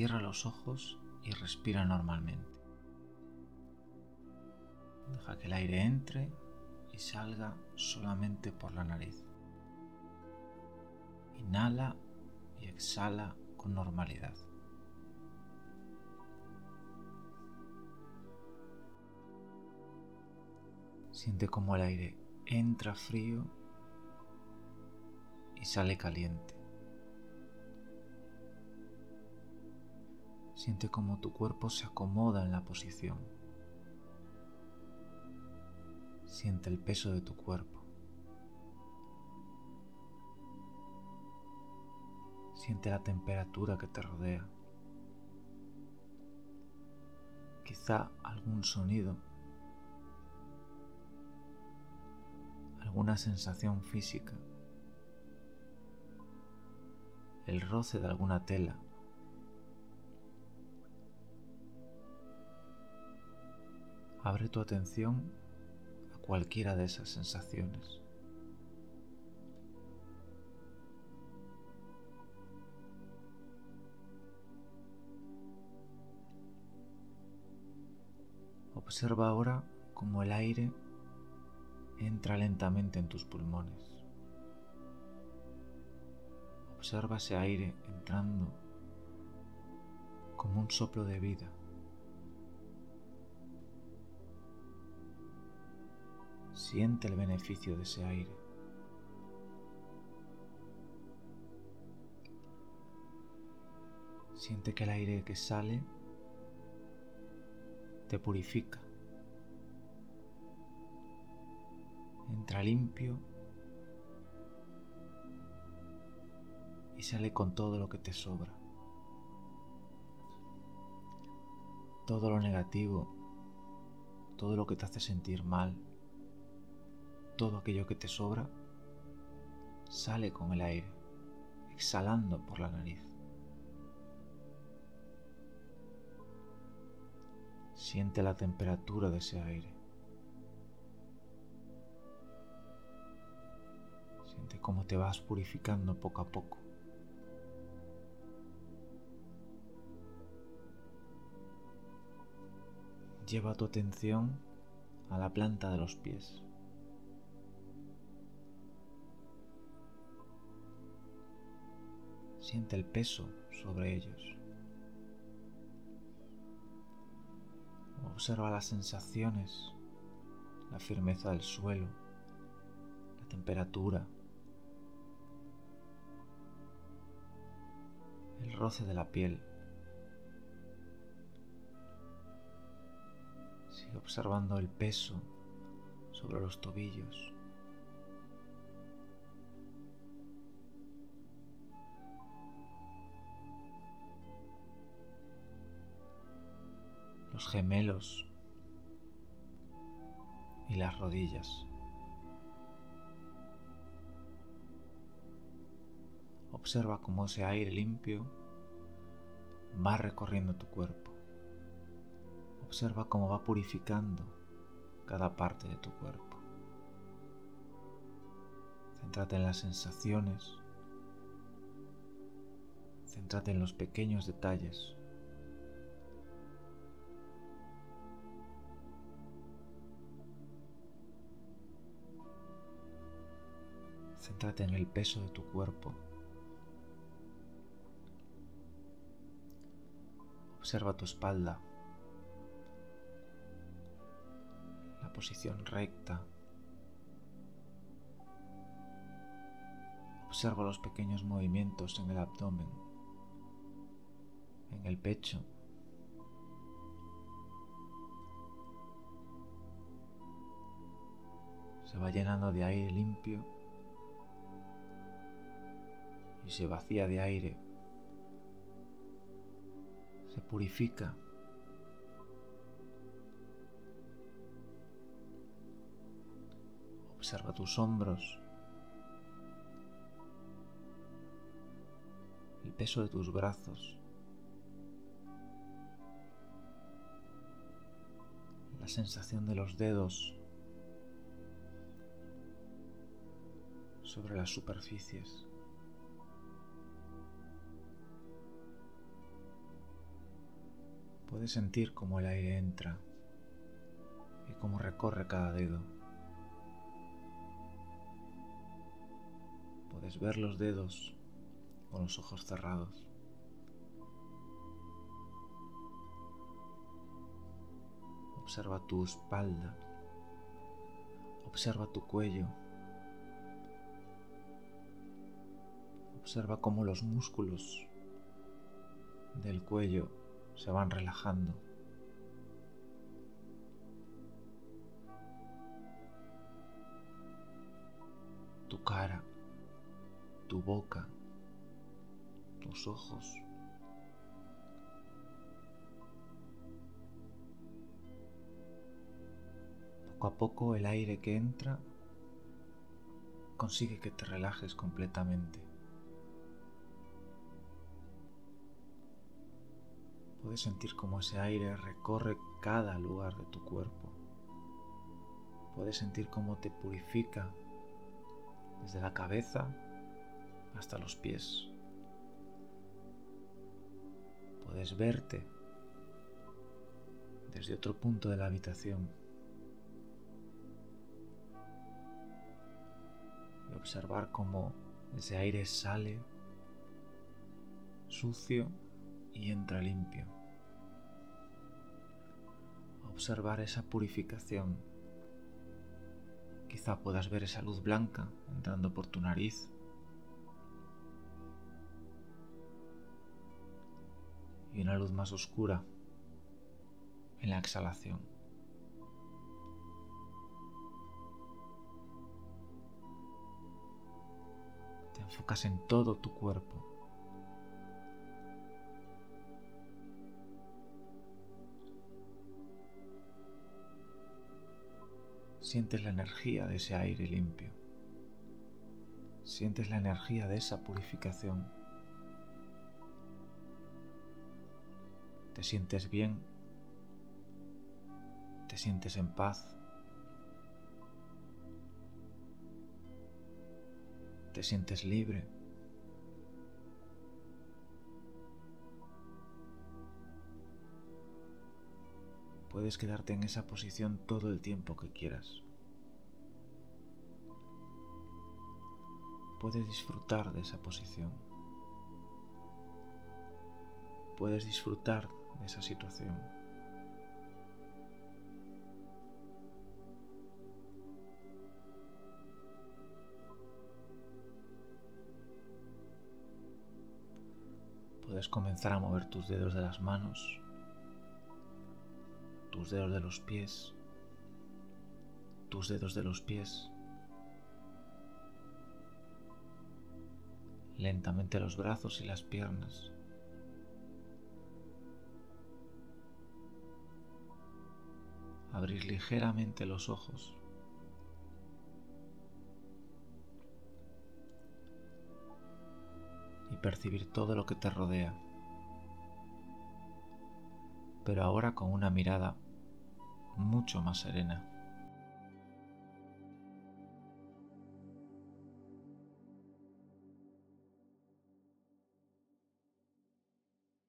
Cierra los ojos y respira normalmente. Deja que el aire entre y salga solamente por la nariz. Inhala y exhala con normalidad. Siente como el aire entra frío y sale caliente. Siente como tu cuerpo se acomoda en la posición. Siente el peso de tu cuerpo. Siente la temperatura que te rodea. Quizá algún sonido alguna sensación física, el roce de alguna tela. Abre tu atención a cualquiera de esas sensaciones. Observa ahora cómo el aire entra lentamente en tus pulmones. Observa ese aire entrando como un soplo de vida. Siente el beneficio de ese aire. Siente que el aire que sale te purifica. entra limpio y sale con todo lo que te sobra. Todo lo negativo, todo lo que te hace sentir mal, todo aquello que te sobra, sale con el aire, exhalando por la nariz. Siente la temperatura de ese aire. cómo te vas purificando poco a poco. Lleva tu atención a la planta de los pies. Siente el peso sobre ellos. Observa las sensaciones, la firmeza del suelo, la temperatura, el roce de la piel. Sigue observando el peso sobre los tobillos. Los gemelos y las rodillas. Observa cómo ese aire limpio va recorriendo tu cuerpo. Observa cómo va purificando cada parte de tu cuerpo. Céntrate en las sensaciones. Céntrate en los pequeños detalles. Céntrate en el peso de tu cuerpo. Observa tu espalda, la posición recta. Observa los pequeños movimientos en el abdomen, en el pecho. Se va llenando de aire limpio se vacía de aire se purifica. Observa tus hombros, el peso de tus brazos, la sensación de los dedos sobre las superficies. Puedes sentir cómo el aire entra y cómo recorre cada dedo. Puedes ver los dedos con los ojos cerrados. Observa tu espalda. Observa tu cuello. Observa cómo los músculos del cuello se van relajando. Tu cara, tu boca, tus ojos. Poco a poco el aire que entra consigue que te relajes completamente. Puedes sentir cómo ese aire recorre cada lugar de tu cuerpo. Puedes sentir cómo te purifica desde la cabeza hasta los pies. Puedes verte desde otro punto de la habitación y observar cómo ese aire sale sucio y entra limpio. Observar esa purificación. Quizá puedas ver esa luz blanca entrando por tu nariz. Y una luz más oscura en la exhalación. Te enfocas en todo tu cuerpo. Sientes la energía de ese aire limpio. Sientes la energía de esa purificación. Te sientes bien. Te sientes en paz. Te sientes libre. Puedes quedarte en esa posición todo el tiempo que quieras. Puedes disfrutar de esa posición. Puedes disfrutar de esa situación. Puedes comenzar a mover tus dedos de las manos tus dedos de los pies, tus dedos de los pies, lentamente los brazos y las piernas. Abrir ligeramente los ojos. Y percibir todo lo que te rodea pero ahora con una mirada mucho más serena.